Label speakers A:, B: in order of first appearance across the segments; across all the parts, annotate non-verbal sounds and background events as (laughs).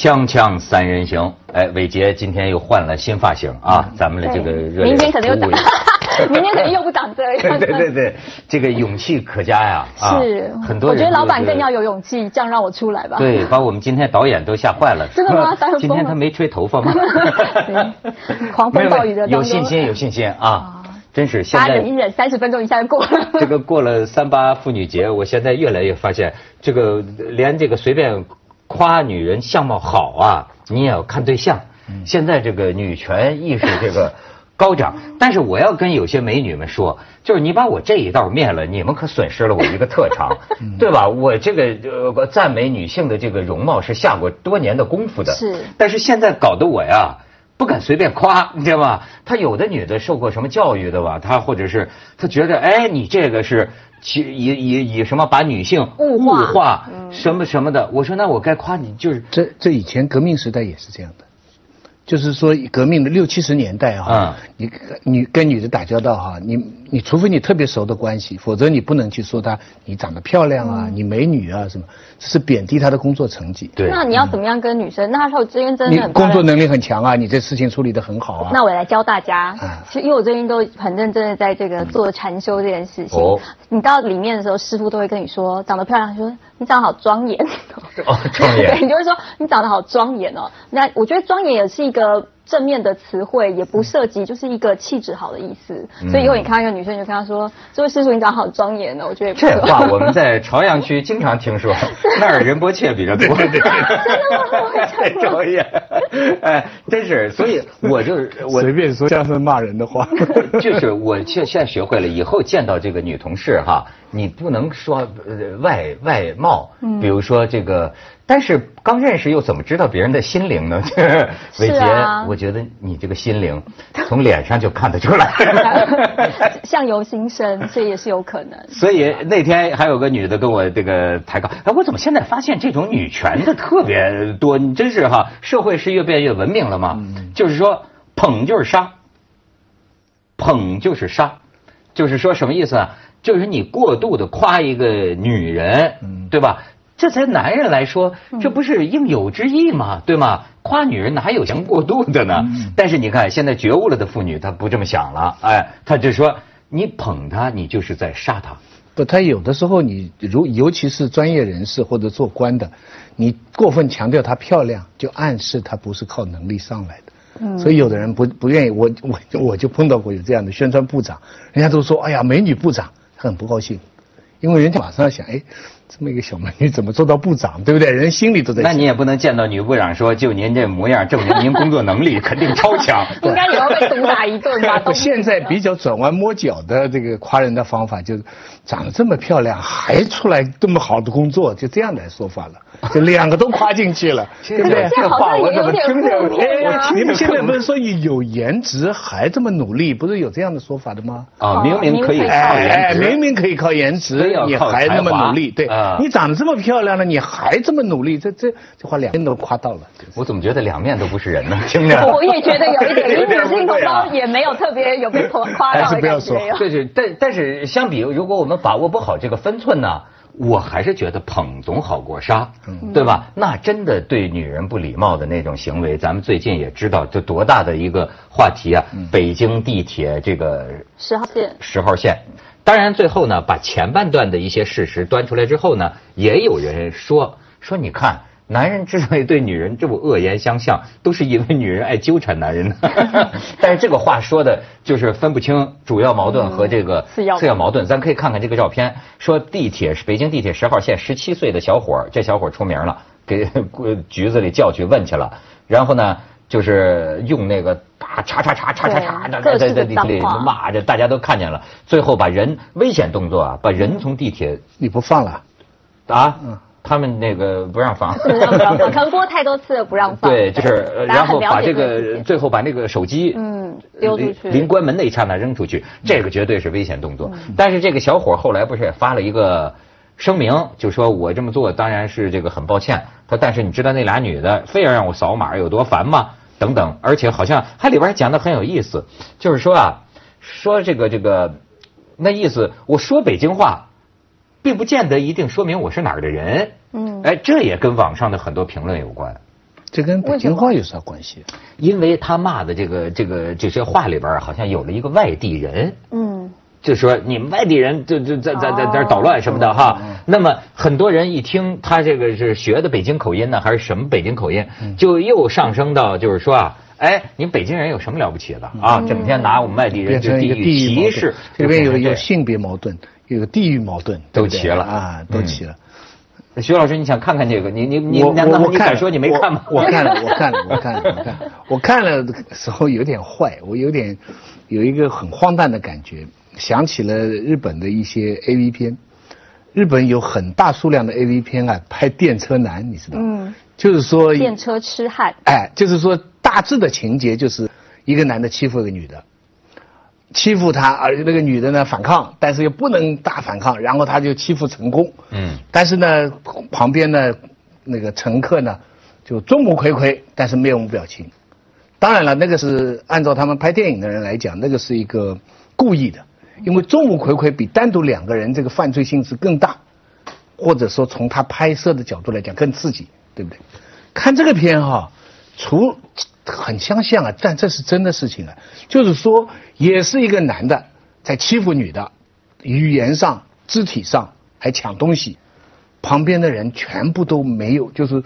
A: 锵锵三人行，哎，伟杰今天又换了新发型啊，咱们的这个热烈
B: 明天可能又长，(laughs) 明天可能又不长这样。
A: 对对对，这个勇气可嘉呀！啊
B: 是，
A: 很多人
B: 我觉得老板更要有勇气，这样让我出来吧。
A: 对，把我们今天导演都吓坏了。
B: 真的吗 (laughs)
A: 今天他没吹头发吗 (laughs)
B: 对？狂风暴雨的
A: 有信心，有信心啊！真是现在
B: 忍一忍，三十分钟一下就过了。
A: 这个过了三八妇女节，我现在越来越发现，这个连这个随便夸女人相貌好啊，你也要看对象。现在这个女权意识这个高涨，(laughs) 但是我要跟有些美女们说，就是你把我这一道灭了，你们可损失了我一个特长，对吧？我这个呃赞美女性的这个容貌是下过多年的功夫的，
B: 是
A: 但是现在搞得我呀。不敢随便夸，你知道吗？她有的女的受过什么教育的吧？她或者是她觉得，哎，你这个是其以以以什么把女性
B: 物化嗯。
A: 什么什么的。我说那我该夸你就是
C: 这这以前革命时代也是这样的，就是说革命的六七十年代哈、你你跟女的打交道哈、你你除非你特别熟的关系，否则你不能去说她你长得漂亮啊，你美女啊什么，这是贬低她的工作成绩。
A: 对
B: 那你要怎么样跟女生？那她说这边真
C: 你
B: 的
C: 工作能力很强啊，你这事情处理的很好啊。
B: 那我来教大家
C: 啊，
B: 其实因为我最近都很认真的在这个做禅修这件事情。
A: 哦
B: 你到里面的时候，师傅都会跟你说，长得漂亮，说你长得好庄严。
A: 哦庄严 (laughs)
B: 对，你就会说你长得好庄严哦。那我觉得庄严也是一个正面的词汇，也不涉及就是一个气质好的意思。
A: 嗯
B: 所以以后你看到一个女生，你就跟她说：“这位师叔，你长得好庄严哦。”我觉得不错。
A: 这话，我们在朝阳区经常听说，(laughs) 那儿仁波切比较多。对对对，朝阳，(laughs) 哎，真是，所以我就是我
C: 随便说像是骂人的话。(laughs)
A: 就是我现现在学会了，以后见到这个女同事哈，你不能说呃外外貌，比如说这个，但是刚认识又怎么知道别人的心灵呢？(laughs) 伟杰，
B: 啊
A: 我觉得你这个心灵 (laughs) 从脸上就看得出来。(laughs)
B: 相由心生，这也是有可能。
A: 所以那天还有个女的跟我这个抬杠，哎，我怎么现在发现这种女权的特别多？你真是哈，社会是越变越文明了吗？就是说捧就是杀，捧就是杀，就是说什么意思啊？就是你过度的夸一个女人，对吧？这才男人来说，这不是应有之义吗？对吗？夸女人哪有像过度的呢？但是你看，现在觉悟了的妇女，她不这么想了，哎，她就说你捧她，你就是在杀她。
C: 不，他有的时候你如尤其是专业人士或者做官的，你过分强调她漂亮，就暗示她不是靠能力上来的。嗯，所以有的人不不愿意，我我我就碰到过有这样的宣传部长，人家都说哎呀美女部长，他很不高兴，因为人家马上要想，哎，这么一个小美女怎么做到部长，对不对？人心里都在。
A: 那你也不能见到女部长说，就您这模样，证明您工作能力肯定超强。(laughs)
B: 应该也要被毒打一顿吧？(laughs)
C: 我现在比较转弯抹角的这个夸人的方法，就是长得这么漂亮，还出来这么好的工作，就这样来说法了，(laughs) 就两个都夸进去了，对不对？
B: 这好像也有点负面啊。
C: 你们现在不是说有颜值还这么努力，不是有这样的说法的吗？
A: 啊，明明可以靠
C: 哎
A: 颜值，
C: 明明可以靠颜值，你还那么努力，对
A: 啊，
C: 你长得这么漂亮了，你还这么努力，这这这话两边都夸到了。
A: 我怎么觉得两面都不是人呢？(laughs) 听着，
B: 我也觉得有一点，
A: 有点
B: 因为女性
A: 不对啊
B: 同胞也没有特别有被夸夸到的
C: 不要说
B: 感觉。
A: 对对，但但是相比，如果我们把握不好这个分寸呢，我还是觉得捧总好过杀，对吧？那真的对女人不礼貌的那种行为，咱们最近也知道，这多大的一个话题啊！北京地铁这个
B: 十号线，
A: 十号线。当然，最后呢，把前半段的一些事实端出来之后呢，也有人说说，你看，男人之所以对女人这么恶言相向，都是因为女人爱纠缠男人呢。(laughs) 但是这个话说的就是分不清主要矛盾和这个
B: 次要
A: 次要矛盾。咱可以看看这个照片，说地铁北京地铁十号线十七岁的小伙儿，这小伙儿出名了，给局子里叫去问去了，然后呢。就是用那个啪叉叉叉叉叉叉的在在地铁里骂，这大家都看见了。最后把人危险动作啊，把人从地铁
C: 你不放了？
A: 啊，他们那个不让放。
B: 是让不让放？可能播太多次了不让放。
A: 对，就是呃然后把这
B: 解个
A: 个最后把那个手机
B: 嗯丢出去
A: 临临关门那一刹那扔出去，这个绝对是危险动作。但是这个小伙后来不是也发了一个声明，就说我这么做当然是这个很抱歉。他但是你知道那俩女的非要让我扫码有多烦吗？等等，而且好像它里边还讲的很有意思，就是说啊，说这个这个那意思，我说北京话。并不见得一定说明我是哪儿的人，
B: 嗯
A: 哎，这也跟网上的很多评论有关。
C: 这跟北京话有啥关系？
A: 因为他骂的这个这个这些话里边好像有了一个外地人，
B: 嗯，
A: 就说你们外地人就就在在在在捣乱什么的哈。那么很多人一听他这个是学的北京口音呢，还是什么北京口音，就又上升到就是说啊，哎，你们北京人有什么了不起的啊？整天拿我们外地人就地域歧视
C: 盾，，这边有有性别矛盾，有地域矛盾，
A: 都齐了
C: 啊，都
A: 嗯
C: 齐了。
A: 徐老师，你想看看这个？你你你
C: 我
A: 难道你敢说你没看吗？
C: 我我看了，我看了，我看了，我看了，我看了的时候有点坏，我有点有一个很荒诞的感觉，想起了日本的一些 A V 片。日本有很大数量的 A V 片啊，拍电车男，你知道吗？
B: 嗯，
C: 就是说，
B: 电车痴汉，
C: 哎，就是说大致的情节就是一个男的欺负一个女的，欺负她，而那个女的呢反抗，但是又不能大反抗，然后他就欺负成功。
A: 嗯，
C: 但是呢，旁边呢那个乘客呢就众目睽睽，但是面无表情。当然了，那个是按照他们拍电影的人来讲，那个是一个故意的，因为众目睽睽比单独两个人这个犯罪性质更大，或者说从他拍摄的角度来讲更刺激，对不对？看这个片哈、除很相像啊，但这是真的事情啊，就是说也是一个男的在欺负女的，语言上、肢体上还抢东西，旁边的人全部都没有，就是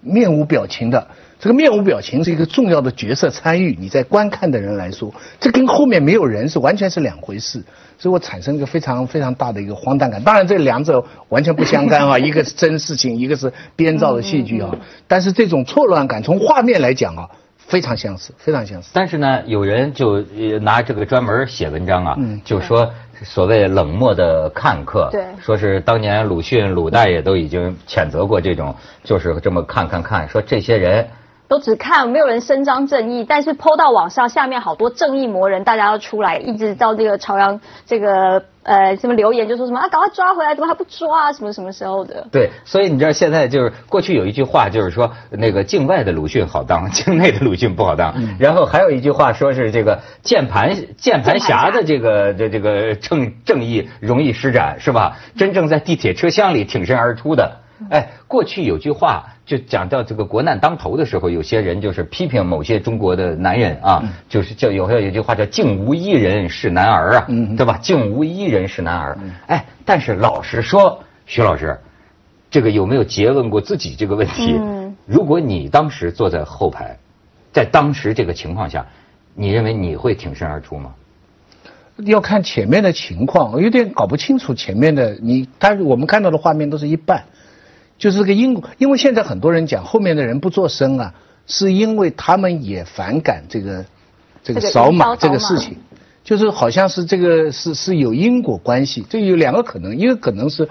C: 面无表情的。这个面无表情是一个重要的角色参与，你在观看的人来说，这跟后面没有人是完全是两回事，所以我产生一个非常非常大的一个荒诞感。当然，这两者完全不相干啊，(laughs) 一个是真事情，一个是编造的戏剧啊。但是这种错乱感，从画面来讲啊，非常相似，非常相似。
A: 但是呢，有人就呃拿这个专门写文章啊，
C: 嗯
A: 就说所谓冷漠的看客，
B: 对
A: 说是当年鲁迅鲁大爷都已经谴责过这种，就是这么看看看，说这些人
B: 都只看，没有人伸张正义。但是抛到网上，下面好多正义魔人，大家要出来，一直到这个朝阳这个呃什么留言，就说什么啊，赶快抓回来，怎么还不抓啊？什么什么时候的？
A: 对，所以你知道现在就是过去有一句话，就是说那个境外的鲁迅好当，境内的鲁迅不好当。然后还有一句话说是这个键盘键盘侠的这个这这个正正义容易施展是吧？真正在地铁车厢里挺身而出的。(laughs) 哎，过去有句话就讲到这个国难当头的时候，有些人就是批评某些中国的男人啊，就是叫有有有句话叫“竟无一人是男儿”啊，
C: 嗯
A: 对吧？竟无一人是男儿。哎，但是老实说，徐老师，这个有没有诘问过自己这个问题？
B: 嗯
A: 如果你当时坐在后排，在当时这个情况下，你认为你会挺身而出吗？
C: 要看前面的情况，我有点搞不清楚前面的你，但是我们看到的画面都是一半，就是这个因果，因为现在很多人讲后面的人不做声啊，是因为他们也反感这个这个扫码这个事情，就是好像是这个是是有因果关系，这有两个可能，一个可能是，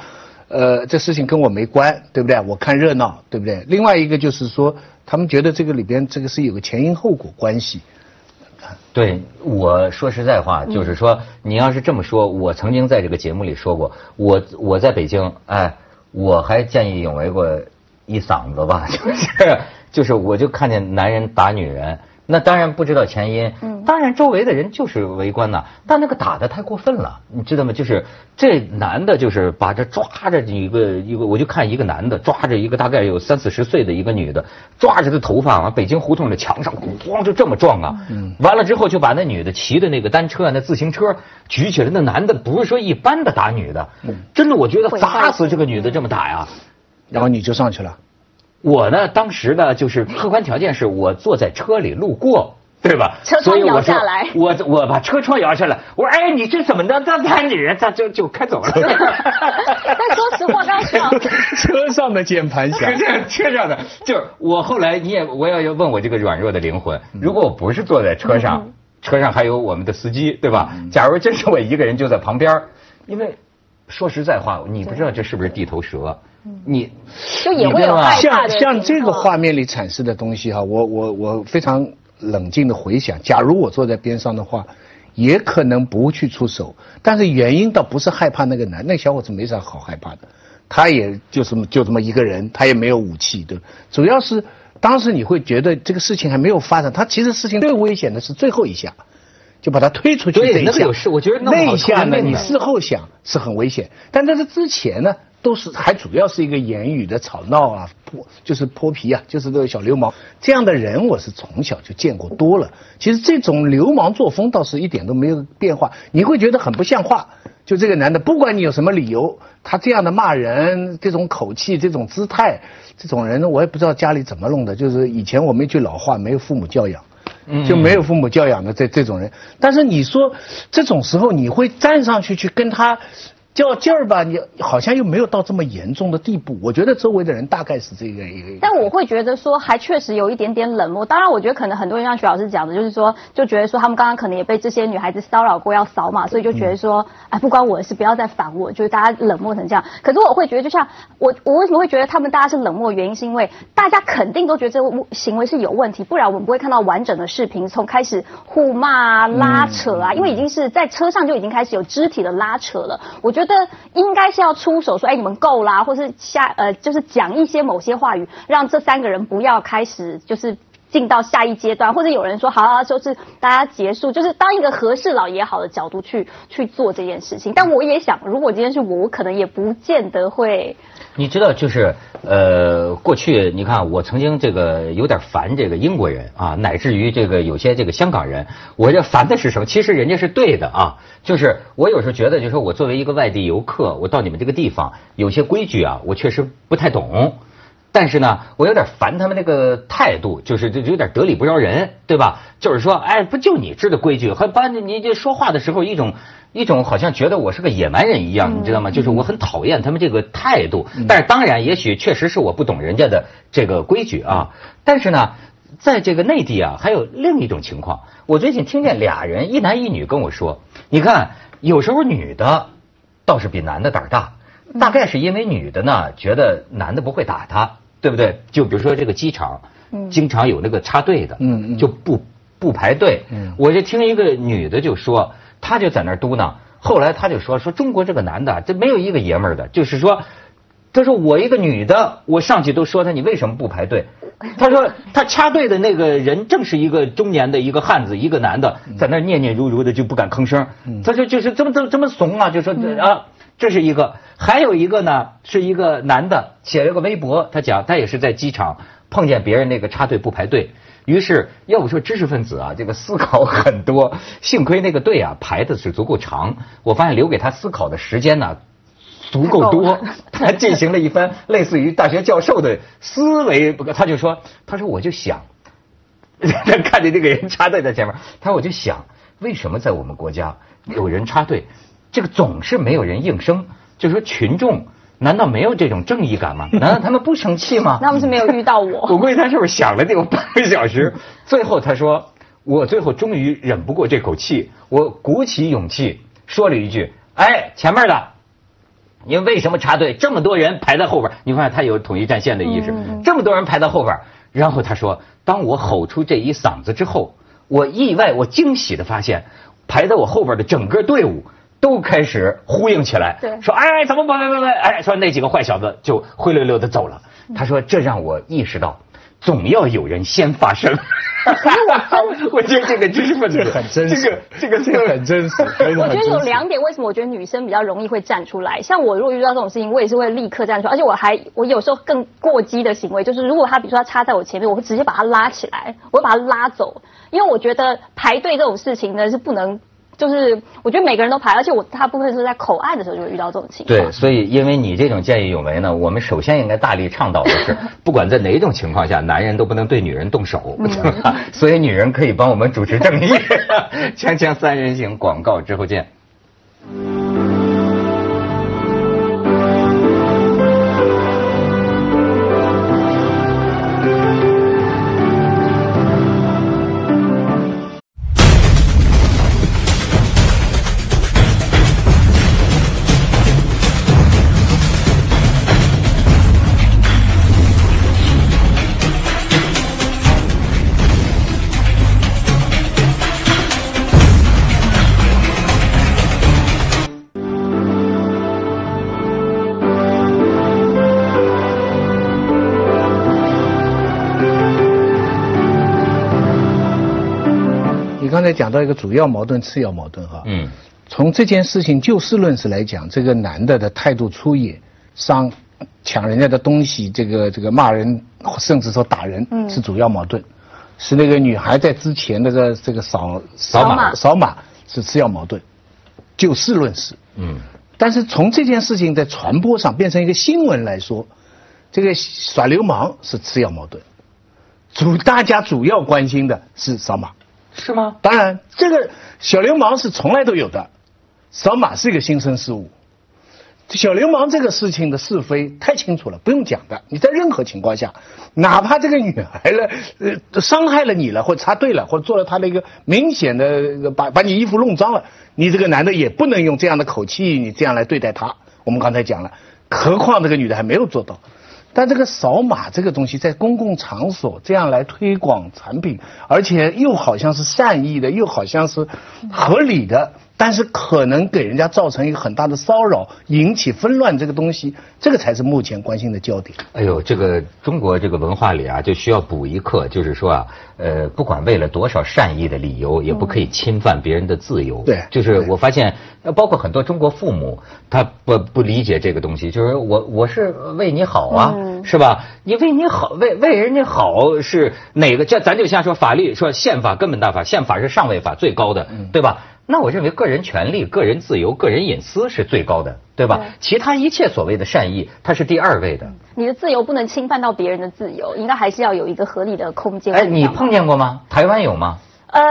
C: 呃，这事情跟我没关，对不对？我看热闹，对不对？另外一个就是说，他们觉得这个里边这个是有个前因后果关系，
A: 对，我说实在话，就是说，你要是这么说，我曾经在这个节目里说过，我我在北京，哎，我还见义勇为过一嗓子吧，就是就是，我就看见男人打女人，那当然不知道前因，嗯当然周围的人就是围观呐，但那个打的太过分了，你知道吗？就是这男的，就是把这抓着一个一个，我就看一个男的抓着一个大概有三四十岁的一个女的，抓着她头发往北京胡同的墙上咣就这么撞啊，嗯完了之后就把那女的骑的那个单车啊，那自行车举起来，那男的不是说一般的打女的，真的我觉得砸死这个女的这么打呀。
C: 然后你就上去了。
A: 我呢，当时呢，就是客观条件是我坐在车里路过，对吧？
B: 车窗摇下来
A: 我我把车窗摇下来，我说哎，你这怎么的？他他女人，他就就开走了。(laughs)
B: 但说实话，刚刚徐老师，
C: 车上的键盘侠
A: 车上的，就是我后来你也我要要问我这个软弱的灵魂，如果我不是坐在车上，车上还有我们的司机，对吧？假如真是我一个人就在旁边儿，因为说实在话，你不知道这是不是地头蛇，你
B: 就也会有害怕的
C: 像像这个画面里阐释的东西哈，我我我非常冷静的回想，假如我坐在边上的话，也可能不去出手，但是原因倒不是害怕那个男，那小伙子没啥好害怕的，他也就这么就这么一个人，他也没有武器，对，主要是当时你会觉得这个事情还没有发展，他其实事情最危险的是最后一下。就把他推出去
A: 我觉得
C: 那一下呢，你事后想是很危险，但在这之前呢，都是还主要是一个言语的吵闹啊，泼就是泼皮啊，就是这个小流氓这样的人，我是从小就见过多了。其实这种流氓作风倒是一点都没有变化，你会觉得很不像话。就这个男的，不管你有什么理由，他这样的骂人，这种口气，这种姿态，这种人我也不知道家里怎么弄的。就是以前我们一句老话，没有父母教养。就没有父母教养的这这种人，但是你说这种时候你会站上去去跟他较劲儿吧？你好像又没有到这么严重的地步。我觉得周围的人大概是这个一个。
B: 但我会觉得说，还确实有一点点冷漠。当然，我觉得可能很多人像徐老师讲的，就是说，就觉得说他们刚刚可能也被这些女孩子骚扰过，要扫码，所以就觉得说，哎，不关我的事，不要再烦我，就是大家冷漠成这样。可是我会觉得，就像我，我为什么会觉得他们大家是冷漠？原因是因为大家肯定都觉得这个行为是有问题，不然我们不会看到完整的视频，从开始互骂啊、拉扯啊，因为已经是在车上就已经开始有肢体的拉扯了。我觉得应该是要出手说，哎，你们够啦，或是下呃，就是讲一些某些话语，让这三个人不要开始就是。进到下一阶段，或者有人说好、啊，就是大家结束，就是当一个和事佬也好的角度去去做这件事情。但我也想，如果今天是我，我可能也不见得会。
A: 你知道，就是呃，过去你看，我曾经这个有点烦这个英国人啊，乃至于这个有些这个香港人，我这烦的是什么？其实人家是对的啊，就是我有时候觉得，就是说我作为一个外地游客，我到你们这个地方，有些规矩啊，我确实不太懂。但是呢，我有点烦他们那个态度，就是就有点得理不饶人，对吧？就是说，哎，不就你知道规矩，还把你这说话的时候一种一种好像觉得我是个野蛮人一样，你知道吗？就是我很讨厌他们这个态度。但是当然，也许确实是我不懂人家的这个规矩啊。但是呢，在这个内地啊，还有另一种情况，我最近听见俩人一男一女跟我说，你看，有时候女的倒是比男的胆儿大，大概是因为女的呢觉得男的不会打她。对不对？就比如说这个机场，经常有那个插队的，
C: 嗯嗯
A: 就不不排队。我就听一个女的就说，她就在那儿嘟囔。后来他就说说中国这个男的，这没有一个爷们儿的，就是说，他说我一个女的，我上去都说他你为什么不排队？他说他插队的那个人正是一个中年的一个汉子，一个男的，在那儿念念如如的就不敢吭声。他说就是这么这么这么怂啊，就说啊。这是一个，还有一个呢，是一个男的写了个微博，他讲他也是在机场碰见别人那个插队不排队，于是要不说知识分子啊，这个思考很多，(laughs) 幸亏那个队啊排的是足够长，我发现留给他思考的时间呢足够多，(laughs) 他进行了一番 (laughs) 类似于大学教授的思维，他就说，他说我就想，他看见这个人插队在前面，他说我就想，为什么在我们国家有人插队？这个总是没有人应声，就说群众难道没有这种正义感吗？(laughs) 难道他们不生气吗？(laughs)
B: 他们是没有遇到我。(laughs)
A: 我估计他是不是想了得有半个小时？最后他说：“我最后终于忍不过这口气，我鼓起勇气说了一句：‘哎，前面的，你为什么插队？这么多人排在后边，你发现他有统一战线的意识。这么多人排在后边，然后他说：‘当我吼出这一嗓子之后，我意外，我惊喜的发现，排在我后边的整个队伍。’都开始呼应起来，说哎，怎么不不不不，哎，说那几个坏小子就灰溜溜的走了。他说这让我意识到，总要有人先发声。我觉得 (laughs) 这个知识分子
C: 很真实，
A: 这个这个
C: 这个很真实。
B: 我觉得有两点，为什么我觉得女生比较容易会站出来？像我如果遇到这种事情，我也是会立刻站出来，而且我还我有时候更过激的行为，就是如果他比如说他插在我前面，我会直接把他拉起来，我会把他拉走，因为我觉得排队这种事情呢是不能。就是我觉得每个人都排，而且我大部分是在口岸的时候就会遇到这种情
A: 况。对，所以因为你这种见义勇为呢，我们首先应该大力倡导的是，(laughs) 不管在哪种情况下，男人都不能对女人动手，(laughs) 所以女人可以帮我们主持正义。(laughs) 锵锵三人行，广告之后见。
C: 才讲到一个主要矛盾、次要矛盾哈。
A: 嗯，
C: 从这件事情就事论事来讲，这个男的的态度粗野、伤、抢人家的东西，这个这个骂人，甚至说打人，是主要矛盾。是那个女孩在之前那个这个扫
A: 扫码
C: 扫码是次要矛盾，就事论事。
A: 嗯，
C: 但是从这件事情在传播上变成一个新闻来说，这个耍流氓是次要矛盾，主大家主要关心的是扫码。
A: 是吗？
C: 当然，这个小流氓是从来都有的，扫码是一个新生事物。小流氓这个事情的是非太清楚了，不用讲的。你在任何情况下，哪怕这个女孩了，呃，伤害了你了，或插队了，或者做了他的一个明显的把把你衣服弄脏了，你这个男的也不能用这样的口气，你这样来对待他。我们刚才讲了，何况这个女的还没有做到。但这个扫码这个东西，在公共场所这样来推广产品，而且又好像是善意的，又好像是合理的。但是可能给人家造成一个很大的骚扰，引起纷乱，这个东西，这个才是目前关心的焦点。
A: 哎呦，这个中国这个文化里啊，就需要补一课，就是说啊，呃，不管为了多少善意的理由，也不可以侵犯别人的自由。
C: 对，
A: 就是我发现，包括很多中国父母，他不不理解这个东西，就是我我是为你好啊，是吧？你为你好，为为人家好是哪个？这咱就像说法律，说宪法根本大法，宪法是上位法最高的，对吧？那我认为个人权利、个人自由、个人隐私是最高的，对吧？其他一切所谓的善意，它是第二位的。
B: 你的自由不能侵犯到别人的自由，应该还是要有一个合理的空间。
A: 哎，你碰见过吗？台湾有吗？
B: 呃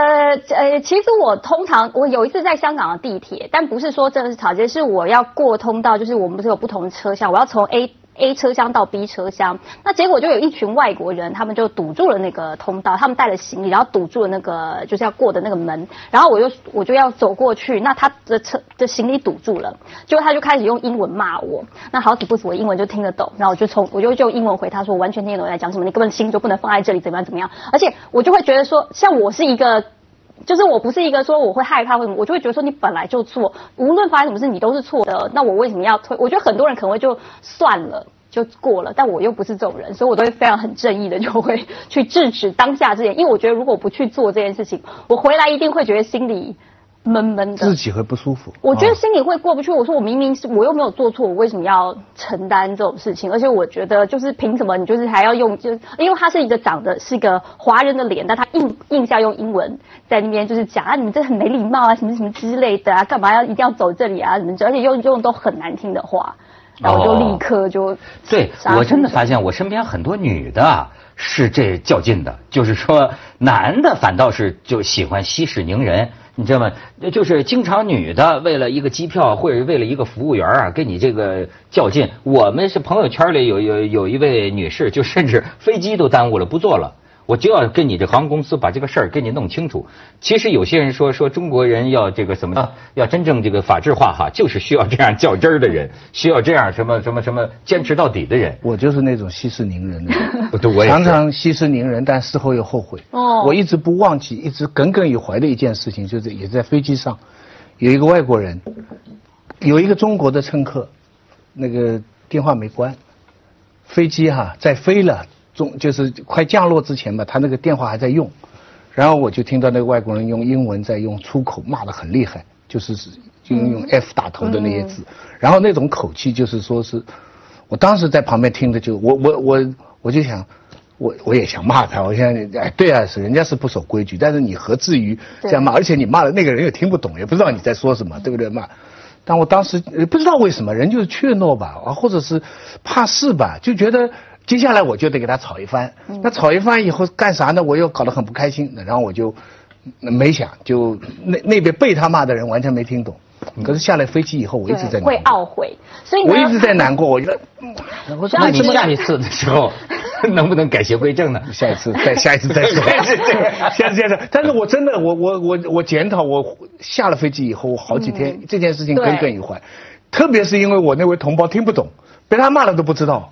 B: 呃，其实我通常我有一次在香港的地铁，但不是说真的是吵架，是我要过通道，就是我们不是有不同的车厢，我要从 A。A 车厢到 B 车厢，那结果就有一群外国人，他们就堵住了那个通道，他们带了行李，然后堵住了那个就是要过的那个门，然后我就我就要走过去，那他的车的行李堵住了，结果他就开始用英文骂我，那好死不死我英文就听得懂，然后我就从我就就英文回他说我完全听得懂在讲什么，你根本心就不能放在这里，怎么样怎么样，而且我就会觉得说，像我是一个。就是我不是一个说我会害怕或什么，我就会觉得说你本来就错，无论发生什么事你都是错的，那我为什么要退？我觉得很多人可能会就算了就过了，但我又不是这种人，所以我都会非常很正义的就会去制止当下这件，因为我觉得如果不去做这件事情，我回来一定会觉得心里。闷闷的，
C: 自己会不舒服。
B: 我觉得心里会过不去。我说我明明是我又没有做错，我为什么要承担这种事情？而且我觉得就是凭什么你就是还要用？就因为他是一个长得是一个华人的脸，但他硬硬是要用英文在那边就是讲啊，你们这很没礼貌啊，什么什么之类的啊，干嘛要一定要走这里啊？什么？而且用用都很难听的话，然后就立刻就
A: 对我真的发现我身边很多女的是这较劲的，就是说男的反倒是就喜欢息事宁人。你知道吗？就是经常女的为了一个机票或者为了一个服务员啊，跟你这个较劲。我们是朋友圈里有有有一位女士，就甚至飞机都耽误了，不坐了。我就要跟你这航空公司把这个事儿给你弄清楚。其实有些人说说中国人要这个什么，要真正这个法治化哈，就是需要这样较真儿的人，需要这样什么什么什么坚持到底的人。
C: 我就是那种息事宁人的
A: 人，(laughs)
C: 常常息事宁人，但事后又后悔。哦，我一直不忘记，一直耿耿于怀的一件事情，就是也在飞机上，有一个外国人，有一个中国的乘客，那个电话没关，飞机哈在飞了。中就是快降落之前吧，他那个电话还在用，然后我就听到那个外国人用英文在用粗口骂的很厉害，就是用用 F 打头的那些字，然后那种口气就是说是，我当时在旁边听着就我我我我就想，我我也想骂他，我想哎对啊是人家是不守规矩，但是你何至于这样骂？而且你骂的那个人又听不懂，也不知道你在说什么，对不对骂？但我当时不知道为什么人就是怯懦吧，啊或者是怕事吧，就觉得。接下来我就得给他吵一番，那吵一番以后干啥呢？我又搞得很不开心，然后我就没想，就那那边被他骂的人完全没听懂。可是下了飞机以后，我一直在
B: 会懊悔，所以
C: 我一直在难过。(laughs) 我觉得，
A: 那你下一次的时候 (laughs) 能不能改邪归正呢？
C: 下一次再下一次再说。(laughs) 下次下次，但是我真的，我我我我检讨，我下了飞机以后，我好几天这件事情耿耿于怀，特别是因为我那位同胞听不懂，被他骂了都不知道。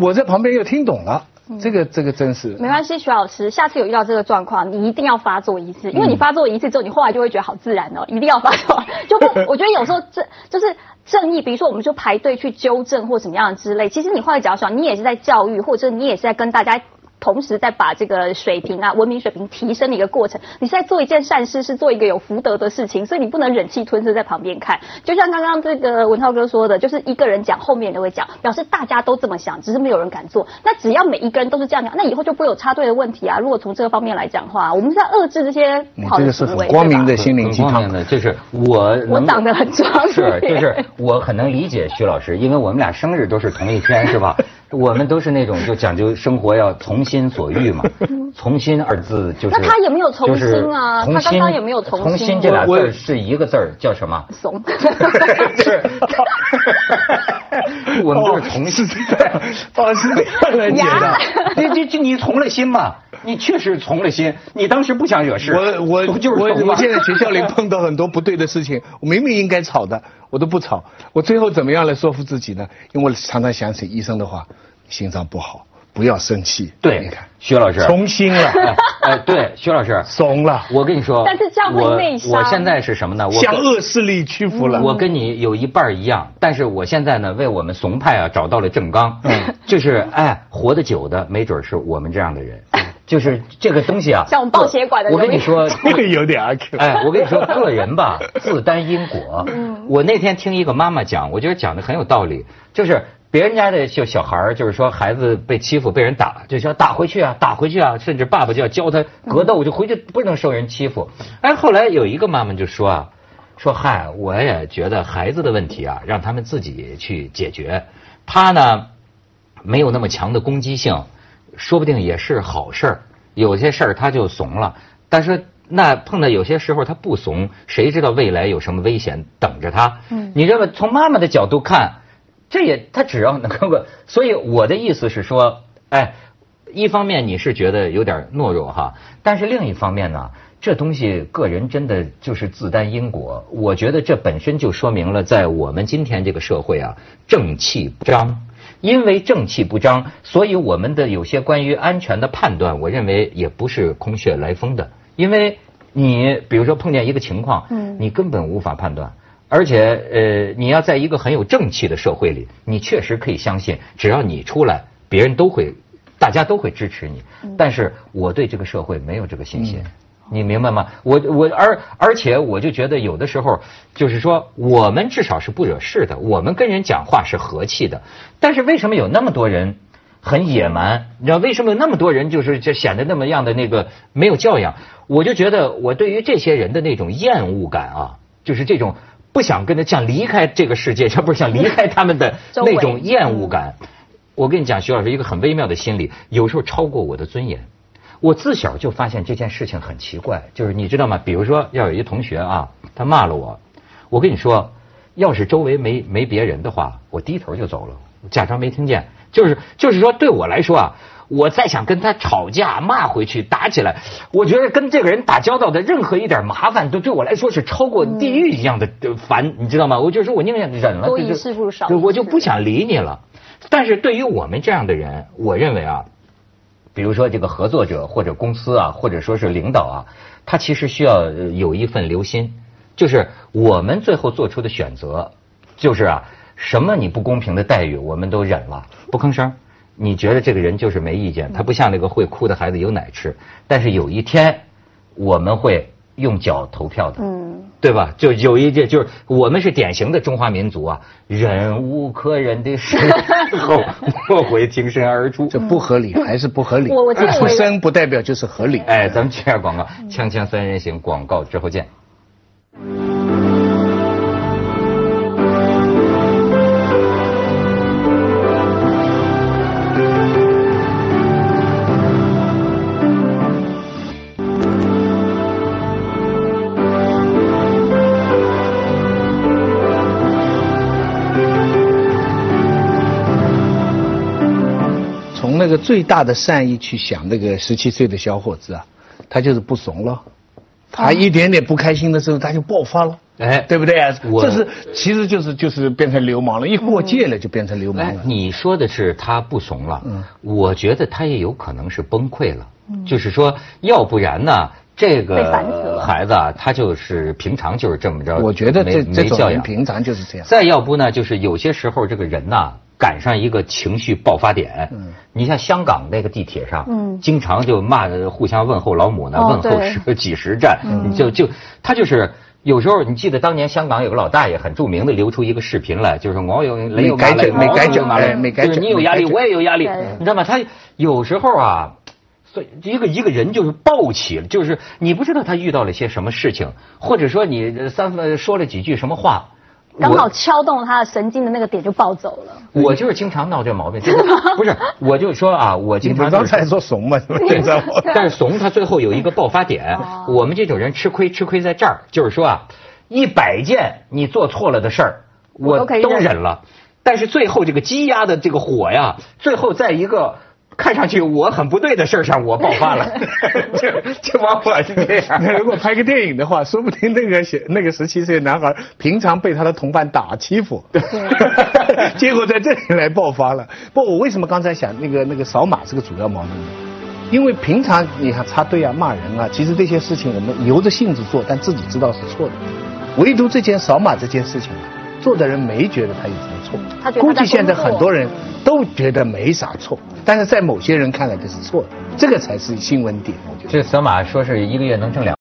C: 我在旁边又听懂了，这个这个真是。
B: 没关系，徐老师，下次有遇到这个状况，你一定要发作一次，因为你发作一次之后，你后来就会觉得好自然哦，一定要发作。(laughs) 就不我觉得有时候这就是正义，比如说我们就排队去纠正或怎么样之类，其实你换个角度想，你也是在教育，或者你也是在跟大家同时在把这个水平啊、文明水平提升的一个过程。你是在做一件善事，是做一个有福德的事情，所以你不能忍气吞声在旁边看。就像刚刚这个文涛哥说的，就是一个人讲，后面人都会讲，表示大家都这么想，只是没有人敢做。那只要每一个人都是这样讲，那以后就不会有插队的问题啊。如果从这个方面来讲的话，我们是要遏制这些
C: 这个是
B: 的行为。
C: 很光明的心灵鸡汤
A: 很光明。的，就是我
B: 我长得很壮
A: 是，就是我很能理解徐老师，因为我们俩生日都是同一天，是吧？(laughs) 我们都是那种就讲究生活要从心所欲嘛，(laughs) 从心二字就是。
B: 那他也没有从心啊
A: 就是
B: 他刚刚也没有从心
A: 从心这俩字是一个字儿，叫什么？
B: 怂。(laughs)
A: 是，(laughs) (laughs) 我们都是从心。
C: 哦，是这样 (laughs) 来解的。(laughs)
A: 你这这你从了心嘛？你确实从了心，你当时不想惹事。
C: 我我
A: 就是
C: 我我现在学校里碰到很多不对的事情，我明明应该吵的，我都不吵。我最后怎么样来说服自己呢？因为我常常想起医生的话，心脏不好，不要生气。
A: 对，
C: 你看，
A: 徐老师。
C: 重新了，
A: 哎哎，对，徐老师，
C: 怂了，
A: 我跟你说，
B: 但是这样会
A: 我
B: 内伤
A: 我现在是什么呢？我
C: 向
A: 跟
C: 恶势力屈服了。
A: 我跟你有一半儿一样，但是我现在呢，为我们怂派啊找到了正纲，
C: 嗯
A: 就是哎，活得久的，没准是我们这样的人，就是这个东西啊，
B: 像我们爆血管的容易
A: 我跟你说，(laughs)
C: 这个有点阿 Q。
A: 哎，我跟你说，个人吧，自担因果。
B: 嗯
A: 我那天听一个妈妈讲，我觉得讲的很有道理，就是别人家的就小孩儿，就是说孩子被欺负被人打，就说打回去啊，打回去啊，甚至爸爸就要教他格斗，就回去不能受人欺负。哎，后来有一个妈妈就说啊，说嗨，我也觉得孩子的问题啊，让他们自己去解决。他呢，没有那么强的攻击性，说不定也是好事儿。有些事儿他就怂了，但是那碰到有些时候他不怂，谁知道未来有什么危险等着他？
B: 嗯
A: 你知道吗？从妈妈的角度看，这也他只要能够，(laughs) 所以我的意思是说，哎，一方面你是觉得有点懦弱哈，但是另一方面呢，这东西个人真的就是自担因果。我觉得这本身就说明了，在我们今天这个社会啊，正气不彰。因为正气不彰，所以我们的有些关于安全的判断，我认为也不是空穴来风的。因为你比如说碰见一个情况，
B: 嗯
A: 你根本无法判断，而且呃，你要在一个很有正气的社会里，你确实可以相信，只要你出来，别人都会，大家都会支持你。但是我对这个社会没有这个信心。你明白吗？我我而而且我就觉得有的时候就是说，我们至少是不惹事的，我们跟人讲话是和气的。但是为什么有那么多人很野蛮？你知道为什么有那么多人就是就显得那么样的那个没有教养？我就觉得我对于这些人的那种厌恶感啊，就是这种不想跟他想离开这个世界，(laughs) 要不是想离开他们的 (laughs) 那种厌恶感。我跟你讲，徐老师一个很微妙的心理，有时候超过我的尊严。我自小就发现这件事情很奇怪，就是你知道吗？比如说，要有一同学啊，他骂了我，我跟你说，要是周围没没别人的话，我低头就走了，假装没听见。就是就是说，对我来说啊，我再想跟他吵架、骂回去、打起来，我觉得跟这个人打交道的任何一点麻烦，都对我来说是超过地狱一样的呃烦，你知道吗？我就说我宁愿忍了，
B: 多一
A: 就是
B: 事不如少一
A: 对我就不想理你了。但是对于我们这样的人，我认为啊，比如说这个合作者或者公司啊，或者说是领导啊，他其实需要呃有一份留心，就是我们最后做出的选择，就是啊，什么你不公平的待遇我们都忍了，不吭声。你觉得这个人就是没意见，他不像那个会哭的孩子有奶吃，但是有一天我们会用脚投票的。
B: 嗯，
A: 对吧？就有一件，就是我们是典型的中华民族啊，忍无可忍的时候，(laughs) 莫会挺身而出。
C: 这不合理还是不合理？
B: 我我记得我
C: 出声不代表就是合理。
A: 哎，咱们接下广告，锵锵三人行广告之后见。
C: 最大的善意去想，那个十七岁的小伙子啊，他就是不怂了。他一点点不开心的时候，他就爆发了，
A: 哎
C: 对不对啊？
A: 我
C: 这是其实就是就是变成流氓了，一过界了就变成流氓
A: 哎
C: 了，。
A: 你说的是他不怂了，
C: 嗯
A: 我觉得他也有可能是崩溃了，就是说，要不然呢，这个孩子啊，他就是平常就是这么着，
C: 我觉得这
A: 没
C: 这
A: 教养。
C: 人平常就是这样。
A: 再要不呢，就是有些时候这个人呐，赶上一个情绪爆发点。
C: 嗯。
A: 你像香港那个地铁上，
B: 嗯。
A: 经常就骂互相问候老母呢，
B: 哦
A: 问候十几十站，你就就他就是。有时候你记得当年香港有个老大爷很著名的流出一个视频来，就是我有
C: 没改正没改没改
A: 就是
C: 正
A: 你有压力，我也有压力，你知道吗？他有时候啊，所以一个一个人就是暴起了，就是你不知道他遇到了些什么事情，或者说你三分说了几句什么话，
B: 刚好敲动他的神经的那个点就暴走了。
A: 我就是经常闹这毛病，真的 (laughs) 不是？我就说啊，我经常就是
C: 刚才说怂嘛？你知道吗？
A: 但是怂他最后有一个爆发点
B: 哦，
A: 我们这种人吃亏吃亏在这儿，就是说啊，一百件你做错了的事儿，我
B: 都忍
A: 了，但是最后这个积压的这个火呀，最后在一个。看上去我很不对的事儿上，我爆发了，(laughs) 就就往往是这样。
C: 那如果拍个电影的话，说不定那个小那个十七岁的男孩平常被他的同伴打欺负，(laughs) 结果在这里来爆发了。不，我为什么刚才想那个那个扫码是个主要矛盾呢？因为平常你看插队啊、骂人啊，其实这些事情我们由着性子做，但自己知道是错的。唯独这件扫码这件事情啊，做的人没觉得他有什么错。
B: 他觉得他
C: 估计现在很多人都觉得没啥错，但是在某些人看来这是错的，这个才是新闻点，我觉得。
A: 这索马说是一个月能挣两。